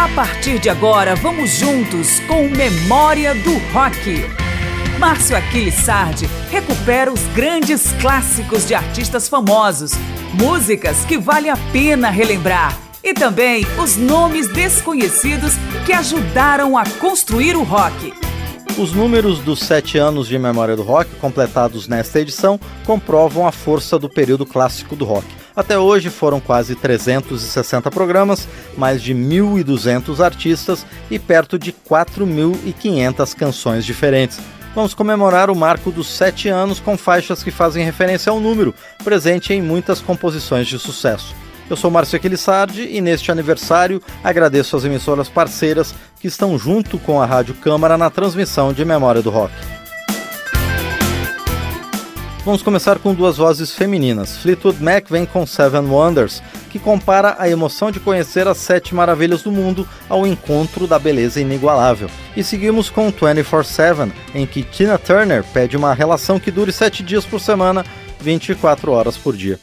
A partir de agora, vamos juntos com Memória do Rock. Márcio Aquiles Sardi recupera os grandes clássicos de artistas famosos, músicas que vale a pena relembrar e também os nomes desconhecidos que ajudaram a construir o rock. Os números dos sete anos de Memória do Rock, completados nesta edição, comprovam a força do período clássico do rock. Até hoje foram quase 360 programas, mais de 1.200 artistas e perto de 4.500 canções diferentes. Vamos comemorar o marco dos sete anos com faixas que fazem referência ao número, presente em muitas composições de sucesso. Eu sou Márcio Aquilissardi e neste aniversário agradeço as emissoras parceiras que estão junto com a Rádio Câmara na transmissão de Memória do Rock. Vamos começar com duas vozes femininas. Fleetwood Mac vem com Seven Wonders, que compara a emoção de conhecer as sete maravilhas do mundo ao encontro da beleza inigualável. E seguimos com 24-7, em que Tina Turner pede uma relação que dure sete dias por semana, 24 horas por dia.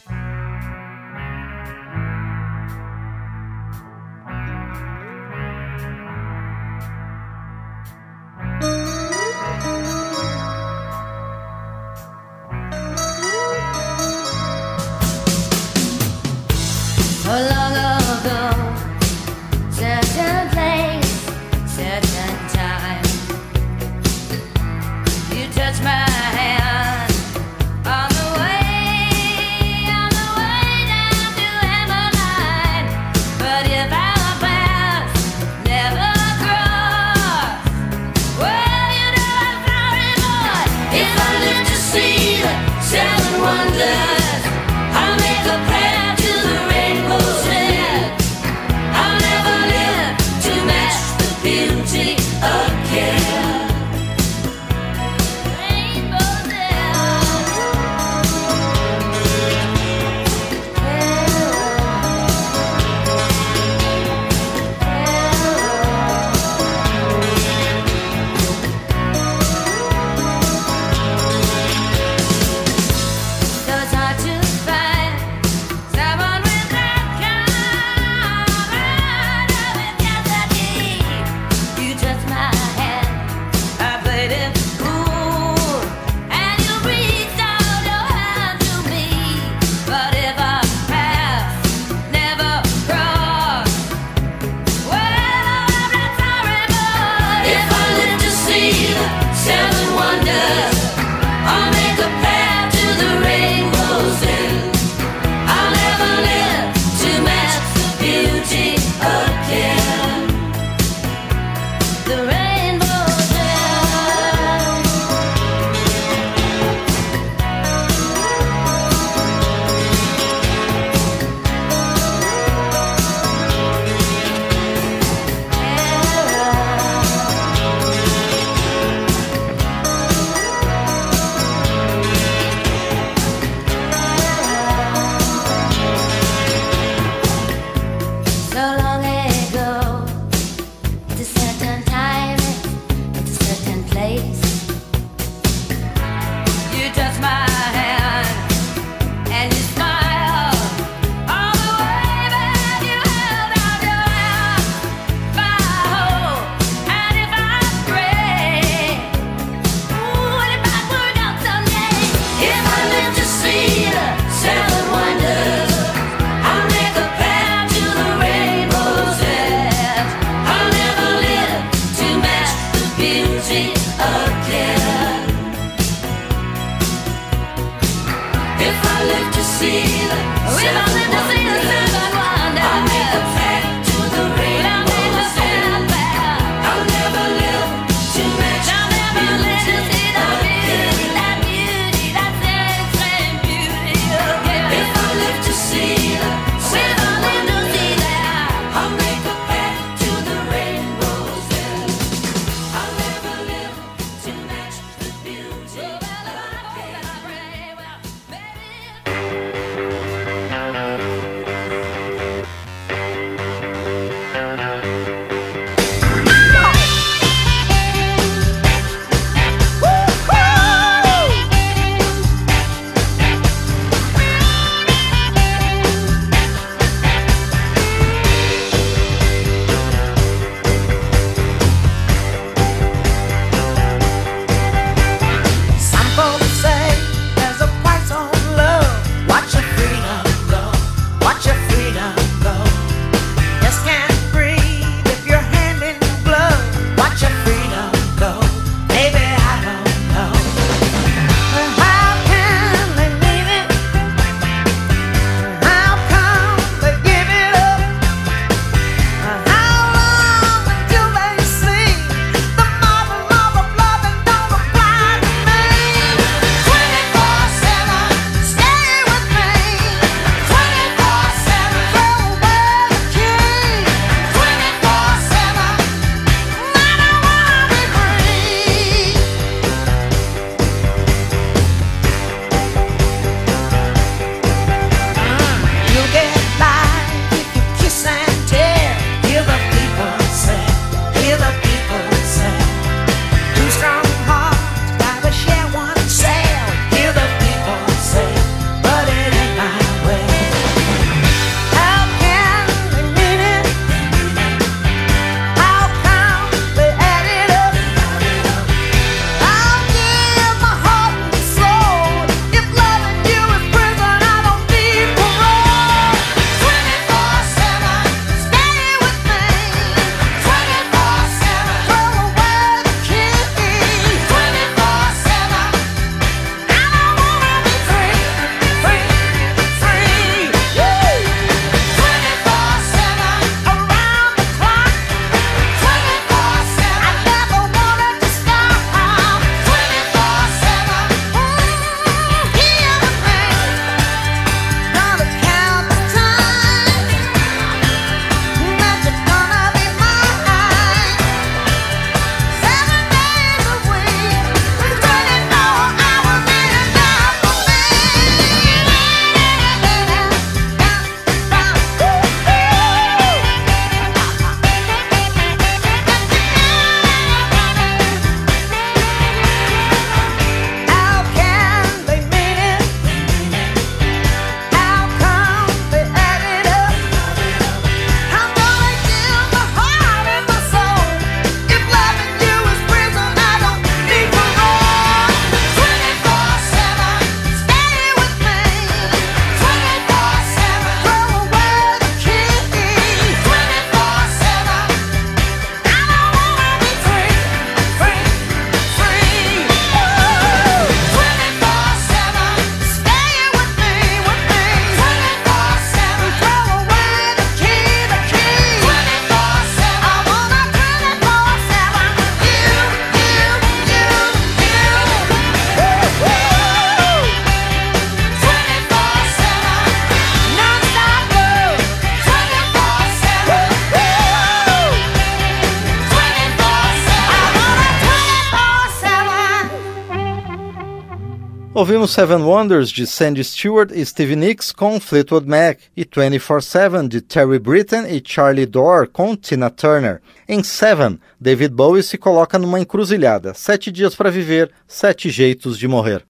Ouvimos Seven Wonders de Sandy Stewart e Stevie Nicks com Fleetwood Mac e 24-7 de Terry Britten e Charlie Dorr com Tina Turner. Em Seven, David Bowie se coloca numa encruzilhada: sete dias para viver, sete jeitos de morrer.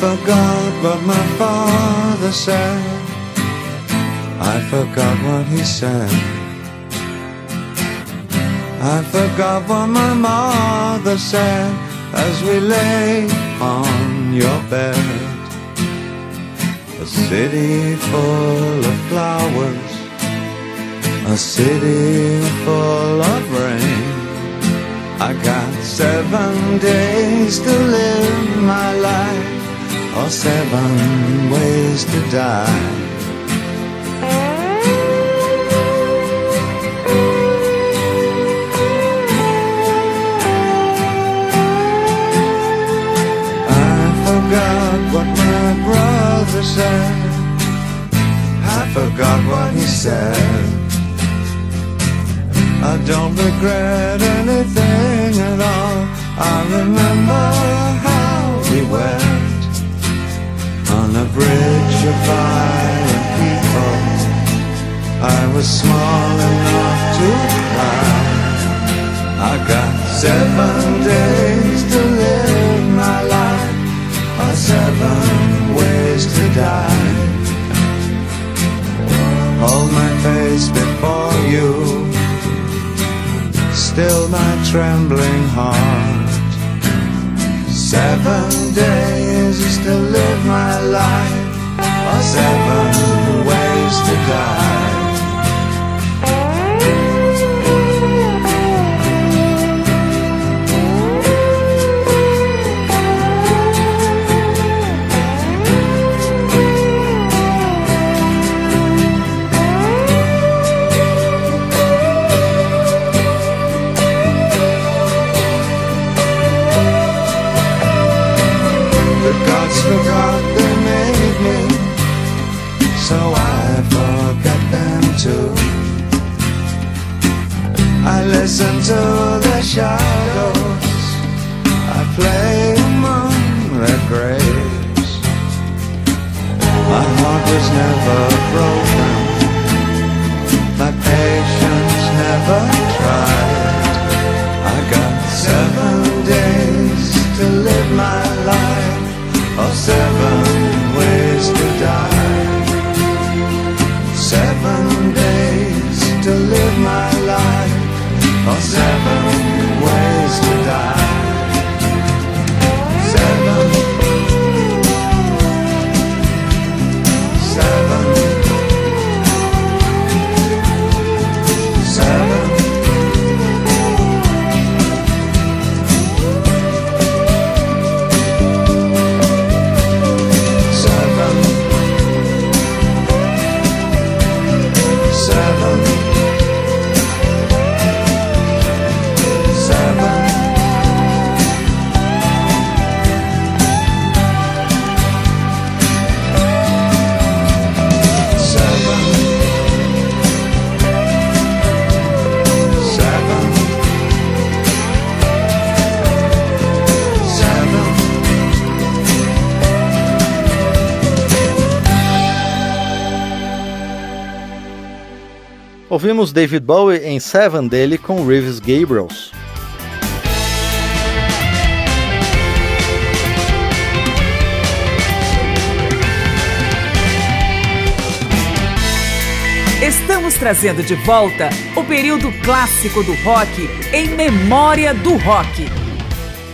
Forgot what my father said. I forgot what he said. I forgot what my mother said as we lay on your bed. A city full of flowers, a city full of rain. I got seven days to live my life or seven ways to die. I forgot what my brother said. I forgot what he said. I don't regret anything at all. I remember how we went on a bridge of violent people. I was small enough to cry. I got seven days to live my life, or seven ways to die. Hold my face before you, still my trembling heart. Seven days to live my life, or seven ways to die. Ouvimos David Bowie em Seven dele com Reeves Gabriels. Estamos trazendo de volta o período clássico do rock em memória do rock.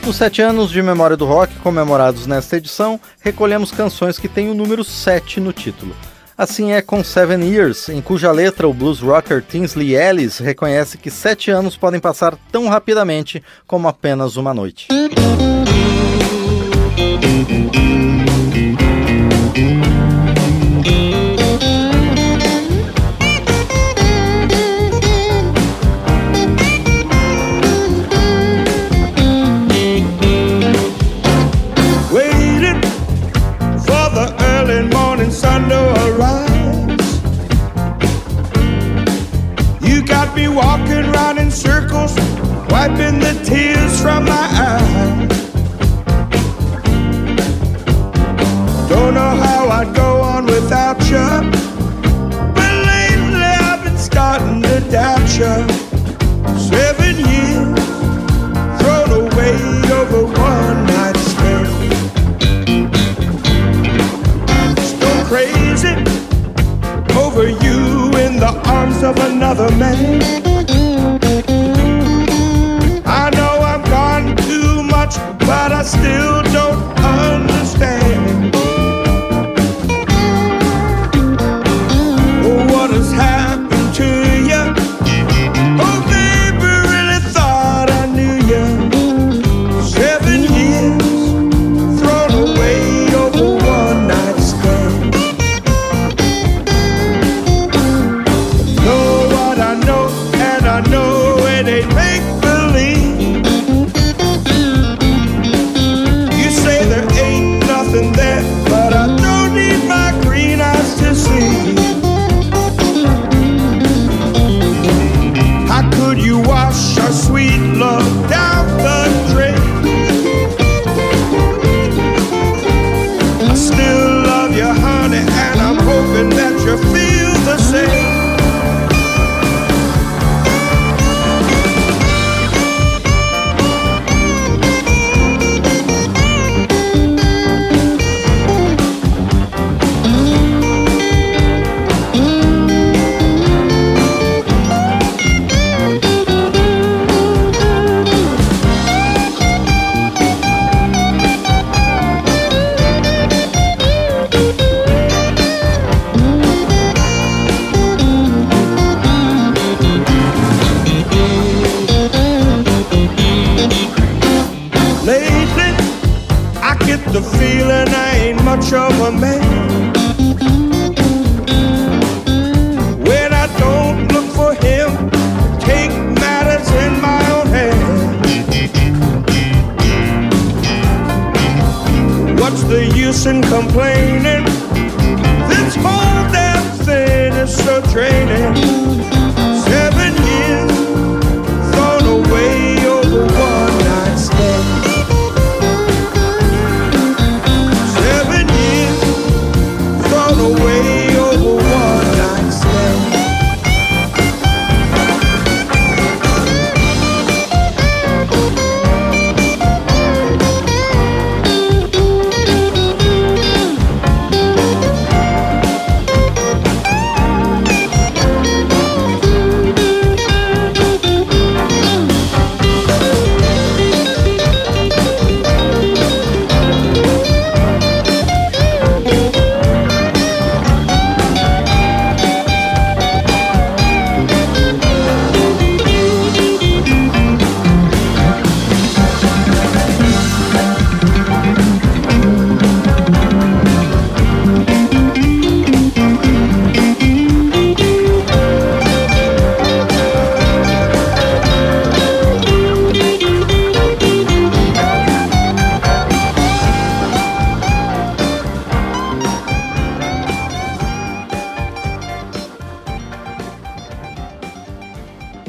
Nos sete anos de Memória do Rock comemorados nesta edição, recolhemos canções que têm o número 7 no título. Assim é com Seven Years, em cuja letra o blues rocker Tinsley Ellis reconhece que sete anos podem passar tão rapidamente como apenas uma noite. Tears from my eyes. Don't know how I'd go on without you. But lately I've been starting to doubt you. Seven years thrown away over one night stand. Still crazy over you in the arms of another man. But I still don't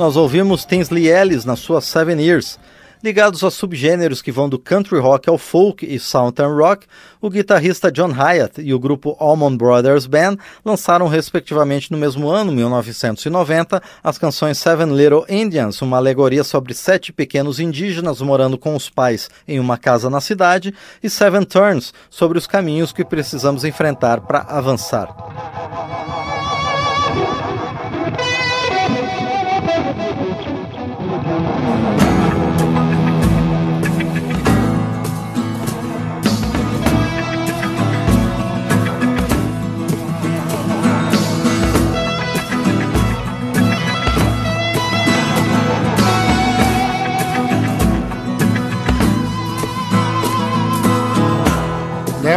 Nós ouvimos Tinsley Ellis na sua Seven Years. Ligados a subgêneros que vão do country rock ao folk e southern rock, o guitarrista John Hyatt e o grupo Allman Brothers Band lançaram respectivamente no mesmo ano, 1990, as canções Seven Little Indians, uma alegoria sobre sete pequenos indígenas morando com os pais em uma casa na cidade, e Seven Turns, sobre os caminhos que precisamos enfrentar para avançar.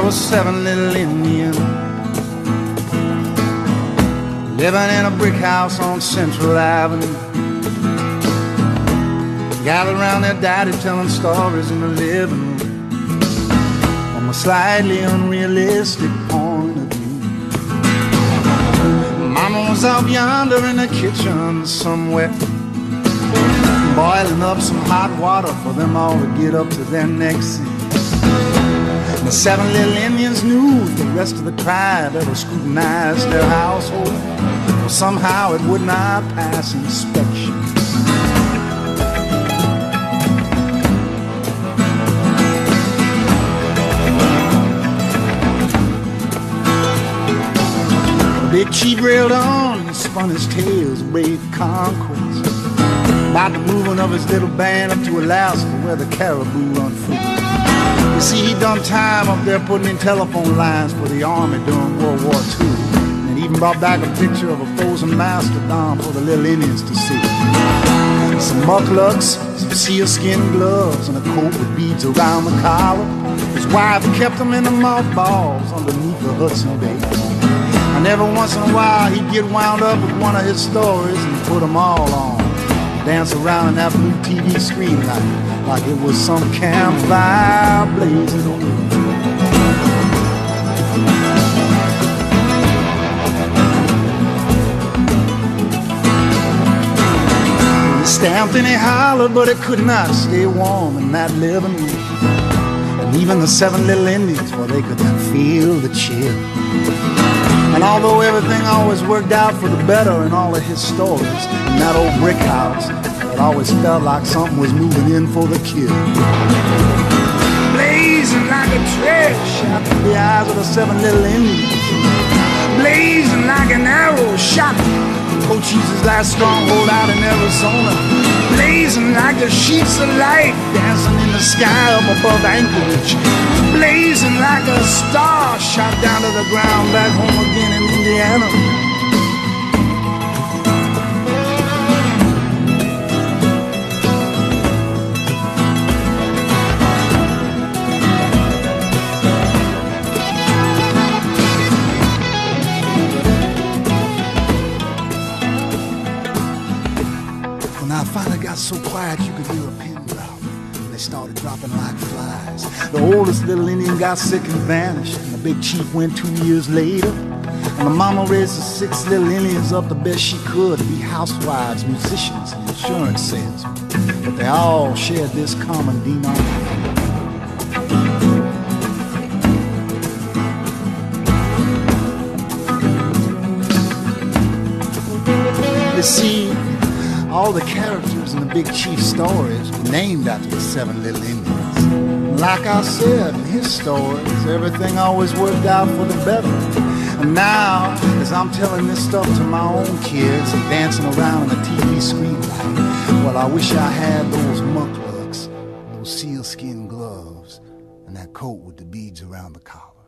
There was seven little Indians living in a brick house on Central Avenue. Gathered around their daddy telling stories in the living room from a slightly unrealistic point of view. Mama was out yonder in the kitchen somewhere boiling up some hot water for them all to get up to their necks in. The seven little Indians knew the rest of the tribe ever scrutinized their household. For somehow it would not pass inspection. Big chief railed on and spun his tales of brave conquest. About the moving of his little band up to Alaska where the caribou run free. You see, he done time up there putting in telephone lines for the army during World War II. And even brought back a picture of a frozen mastodon for the little Indians to see. Some mukluks, some sealskin gloves, and a coat with beads around the collar. His wife kept them in the mothballs underneath the Hudson Bay. And every once in a while he'd get wound up with one of his stories and put them all on. Dance around in that blue TV screen light like it was some campfire blazing away. It stamped and he hollered, but it could not stay warm in that living room. And even the seven little Indians, well, they could not feel the chill. And although everything always worked out for the better in all of his stories, in that old brick house, always felt like something was moving in for the kill. Blazing like a trail shot through the eyes of the seven little Indians. Blazing like an arrow shot Cochise' last stronghold out in Arizona. Blazing like the sheets of light dancing in the sky up above Anchorage. Blazing like a star shot down to the ground back home again in Indiana. So quiet you could hear a pin drop. And They started dropping like flies. The oldest little Indian got sick and vanished, and the big chief went two years later. And the mama raised the six little Indians up the best she could to be housewives, musicians, and insurance salesmen. But they all shared this common denominator. See, all the characters in the Big Chief stories were named after the seven little Indians. Like I said in his stories, everything always worked out for the better. And now, as I'm telling this stuff to my own kids and dancing around on the TV screen well, I wish I had those mukluks, those sealskin gloves, and that coat with the beads around the collar.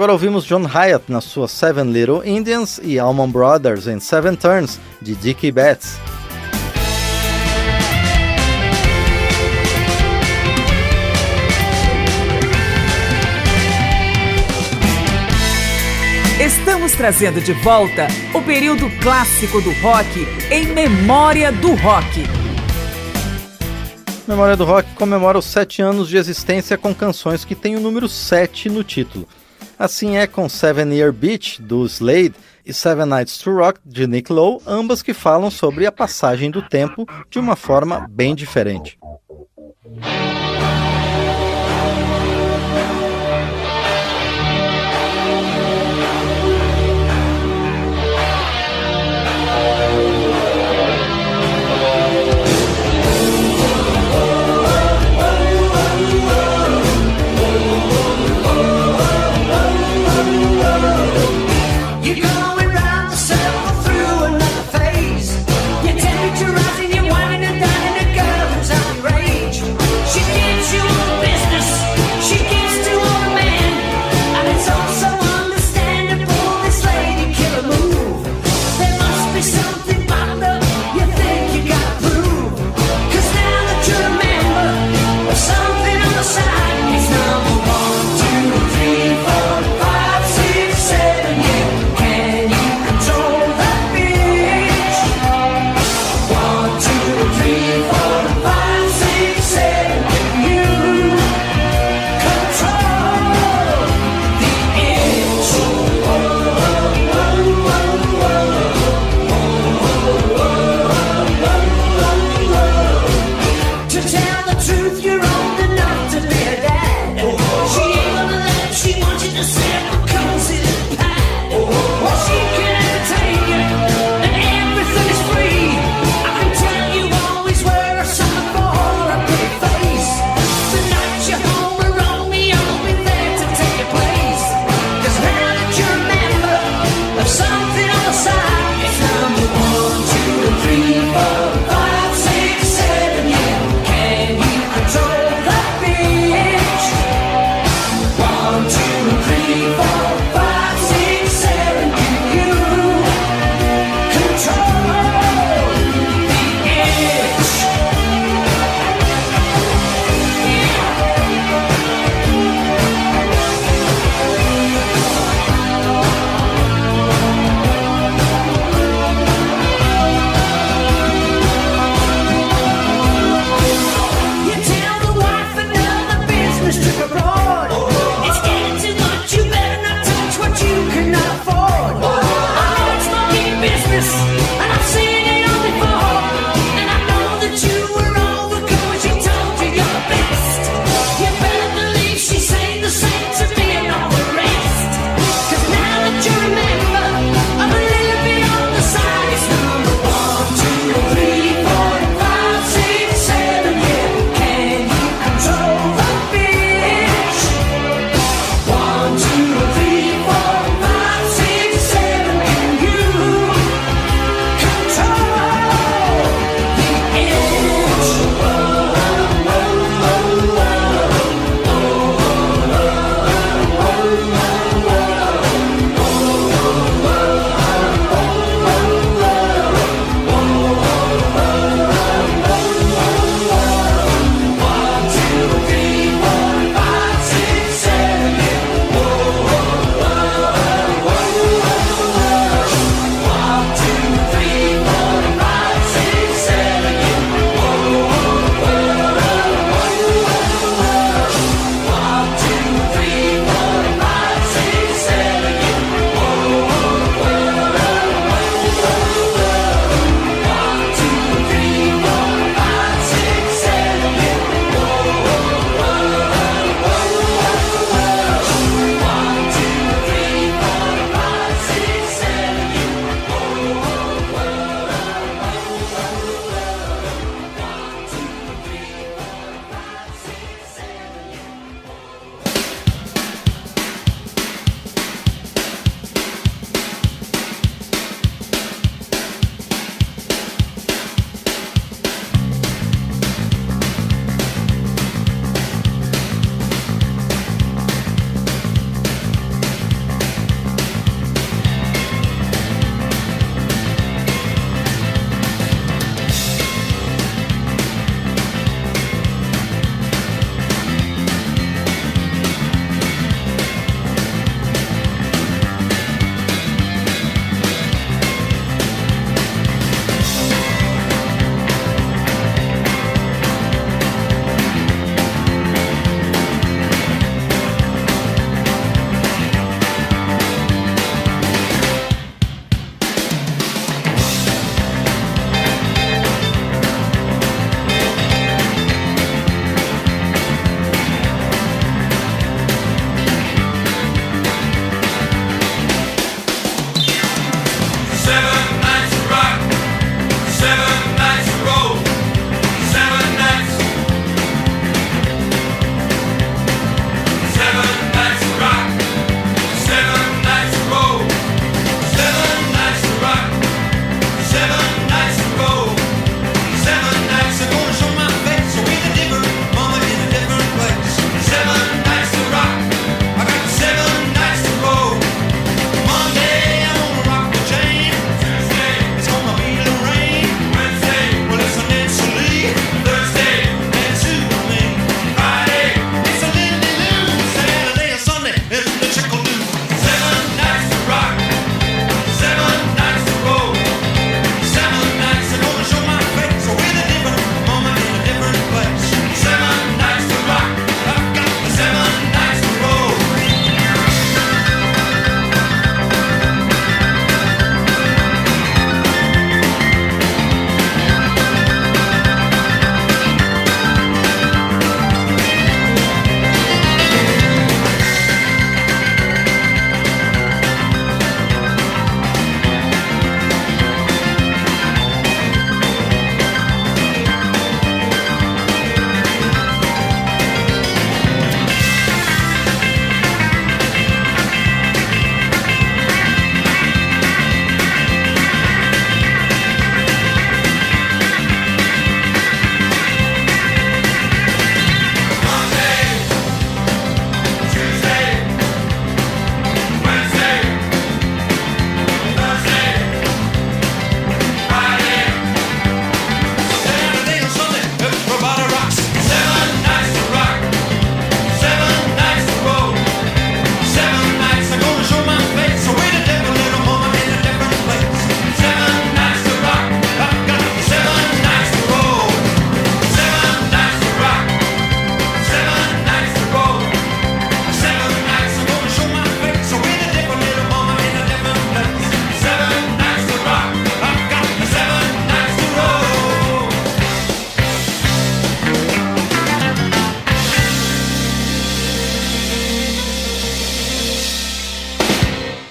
Agora ouvimos John Hyatt na sua Seven Little Indians e Allman Brothers em Seven Turns, de Dickie Betts. Estamos trazendo de volta o período clássico do rock em memória do rock. Memória do Rock comemora os sete anos de existência com canções que têm o número 7 no título. Assim é com Seven Year Beach, do Slade, e Seven Nights to Rock, de Nick Lowe, ambas que falam sobre a passagem do tempo de uma forma bem diferente.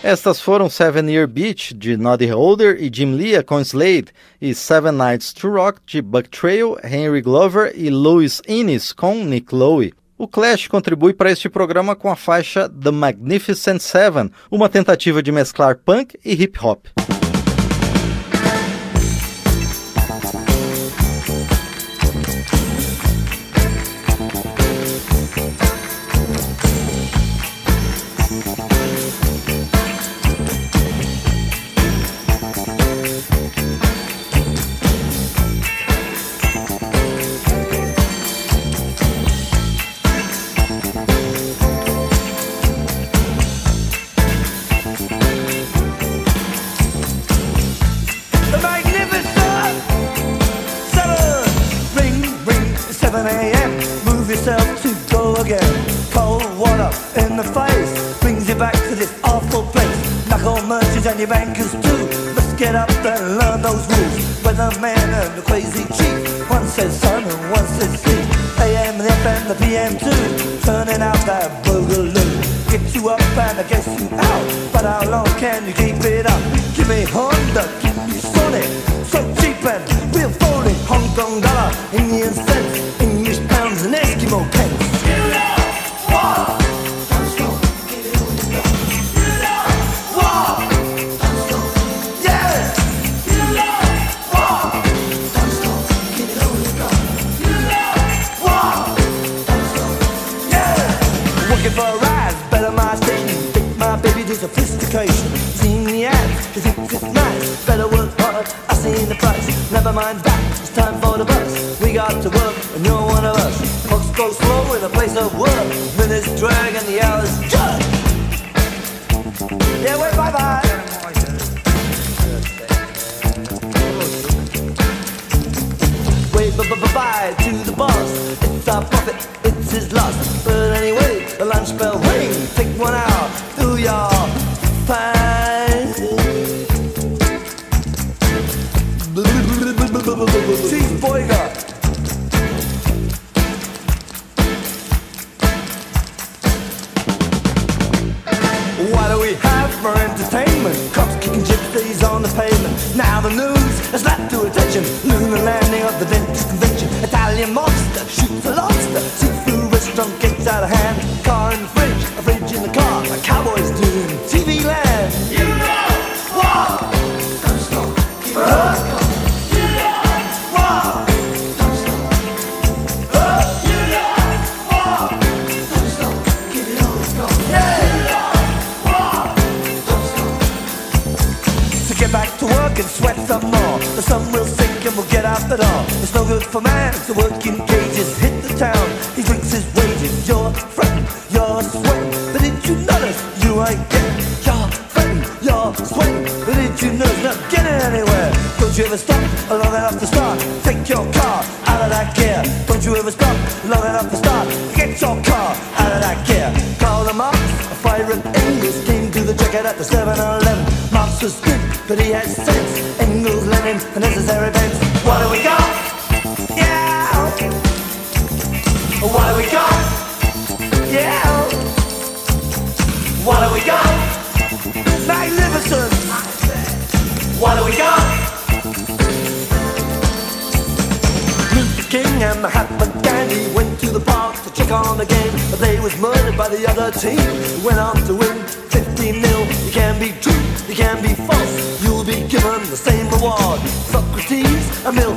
Estas foram Seven Year Beach, de Noddy Holder e Jim Lea com Slade, e Seven Nights to Rock, de Buck Trail, Henry Glover e Louis Innes com Nick Lowe. O Clash contribui para este programa com a faixa The Magnificent Seven, uma tentativa de mesclar punk e hip hop. the bankers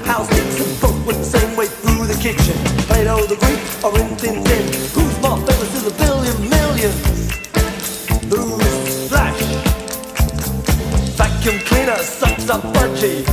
house sticks and folk went the same way through the kitchen. Plato the Greek or in Thin Thin. Who's more famous to the billion millions? Who's Flash? Vacuum cleaner sucks up budgie.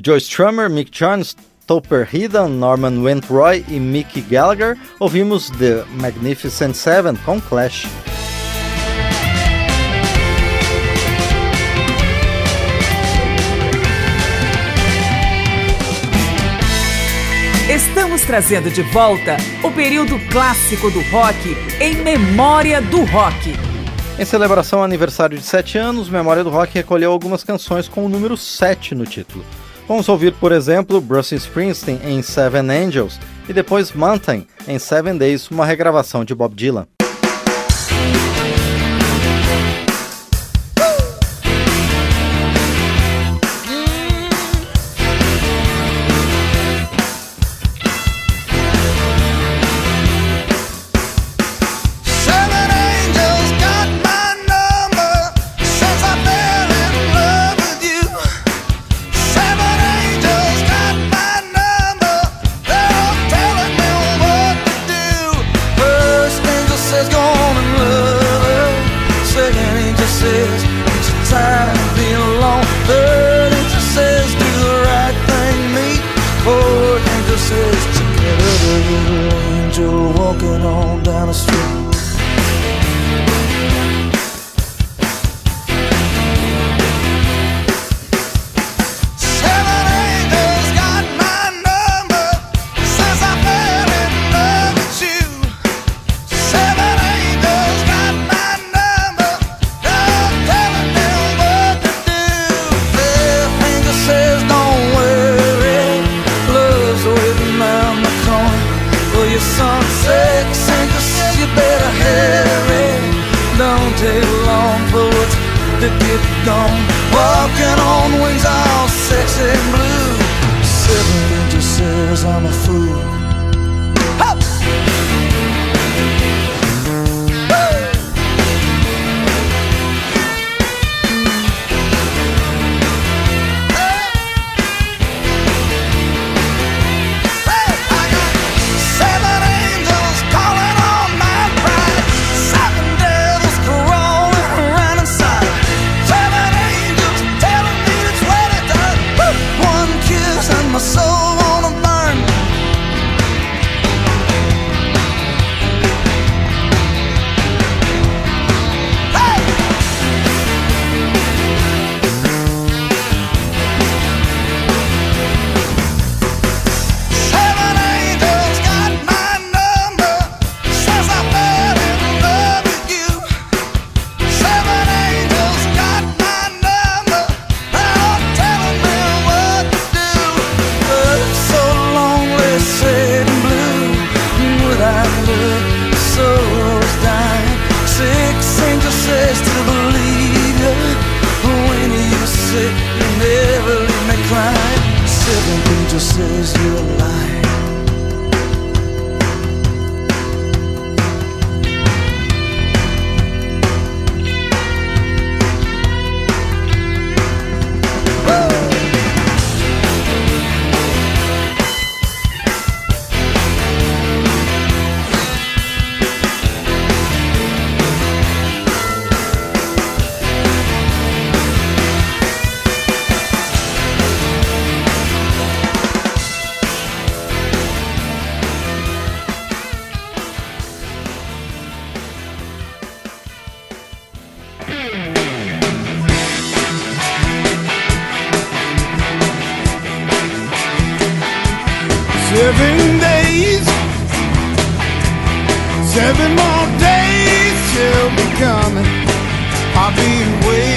De Joe Strummer, Mick Jones, Topper Heathen, Norman Wentroy e Mick Gallagher, ouvimos The Magnificent Seven com Clash. Estamos trazendo de volta o período clássico do rock em memória do rock. Em celebração ao aniversário de 7 anos, Memória do Rock recolheu algumas canções com o número 7 no título. Vamos ouvir, por exemplo, Bruce Springsteen em Seven Angels e depois Mountain em Seven Days, uma regravação de Bob Dylan. Seven more days till becoming I'll be waiting.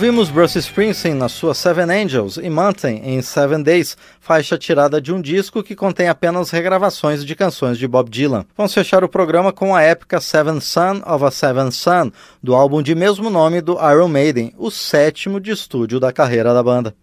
Ouvimos Bruce Springsteen na sua Seven Angels e Mountain em Seven Days, faixa tirada de um disco que contém apenas regravações de canções de Bob Dylan. Vamos fechar o programa com a épica Seven Son of a Seven Son, do álbum de mesmo nome do Iron Maiden, o sétimo de estúdio da carreira da banda.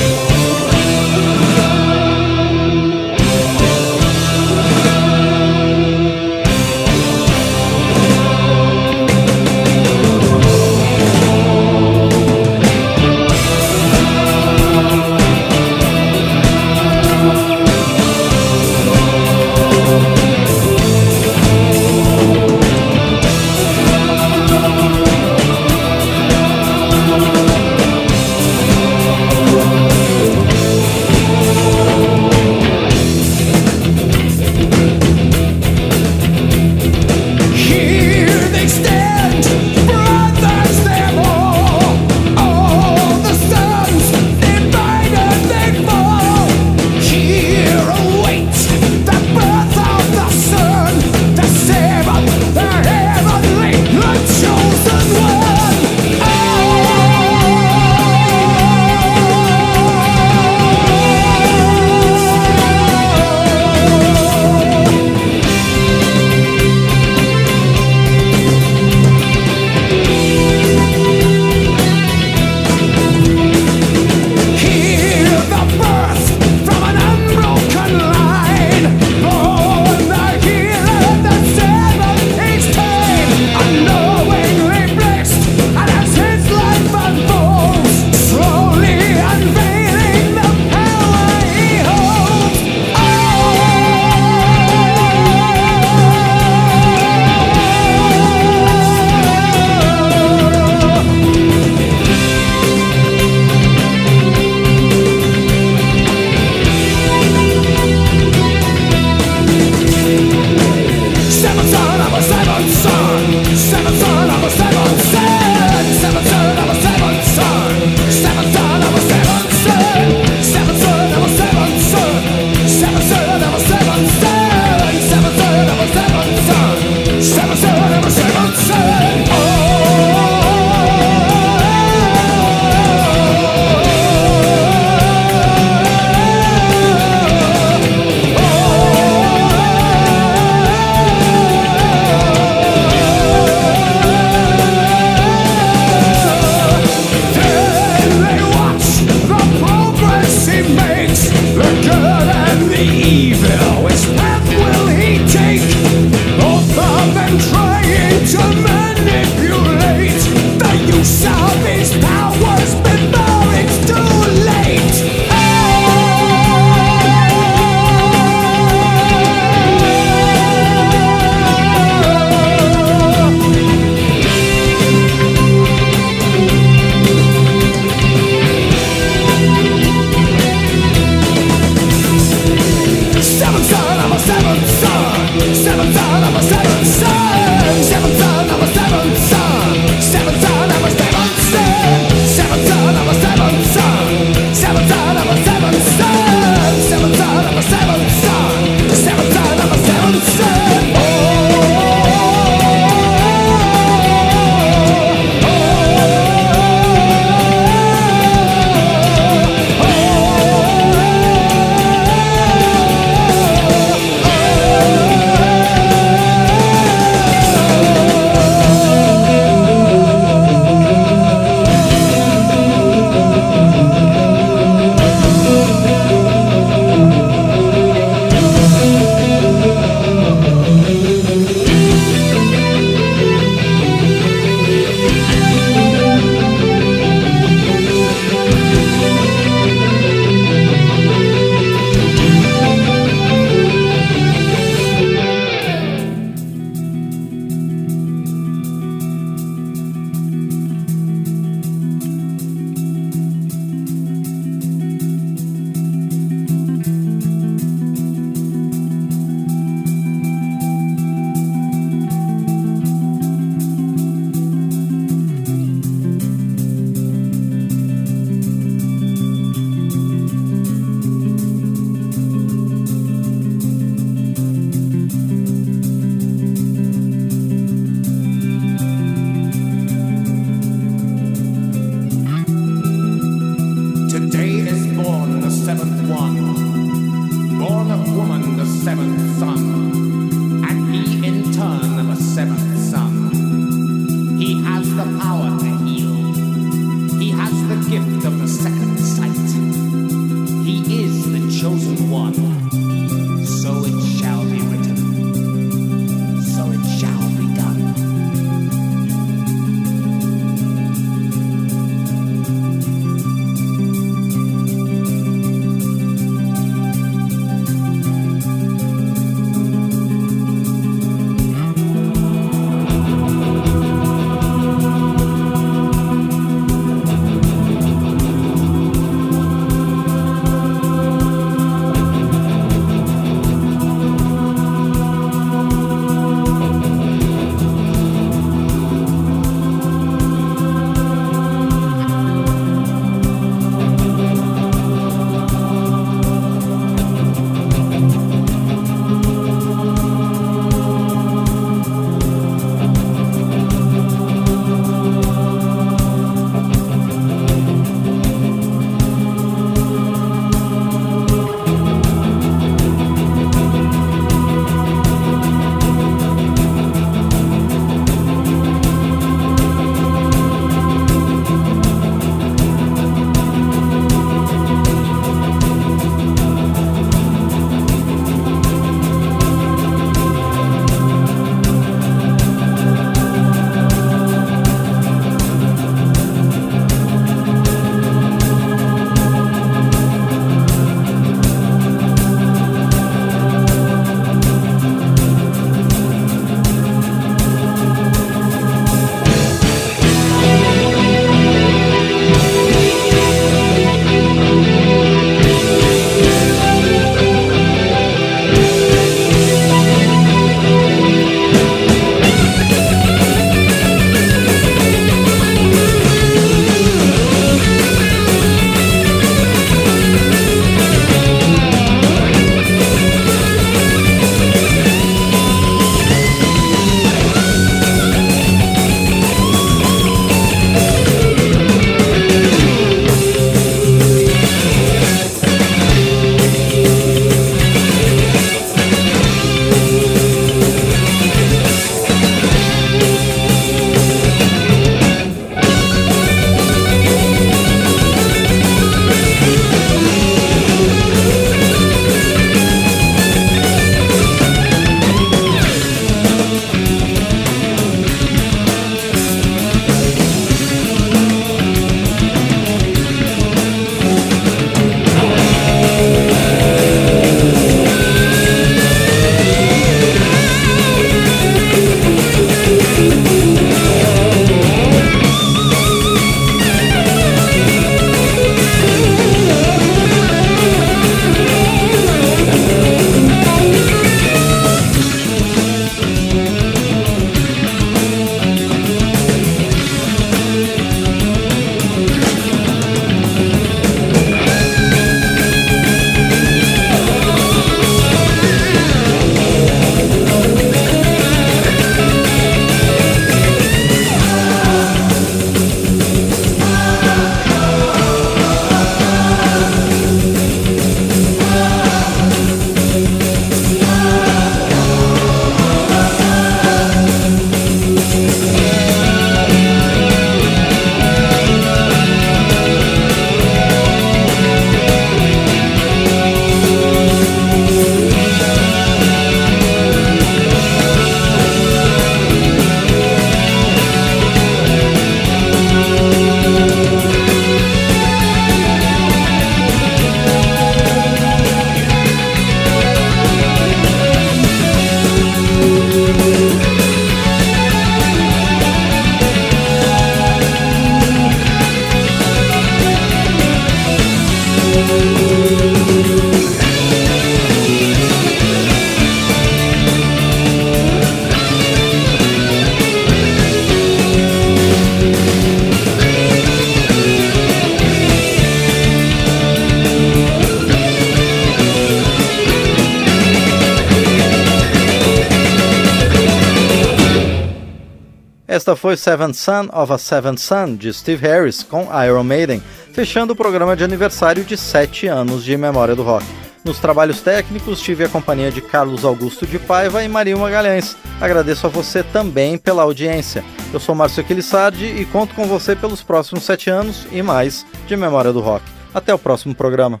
Foi Seventh Son of a Seventh Son, de Steve Harris, com Iron Maiden, fechando o programa de aniversário de 7 anos de Memória do Rock. Nos trabalhos técnicos, tive a companhia de Carlos Augusto de Paiva e Maria Magalhães. Agradeço a você também pela audiência. Eu sou Márcio Aquilissardi e conto com você pelos próximos sete anos e mais de Memória do Rock. Até o próximo programa.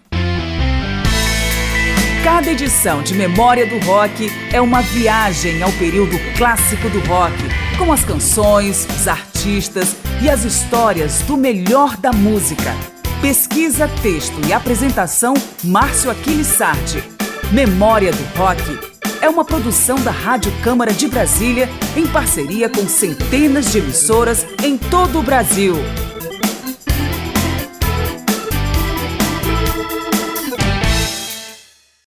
Cada edição de Memória do Rock é uma viagem ao período clássico do rock, com as canções, os artistas e as histórias do melhor da música. Pesquisa, texto e apresentação Márcio Aquiles Sardi. Memória do Rock é uma produção da Rádio Câmara de Brasília em parceria com centenas de emissoras em todo o Brasil.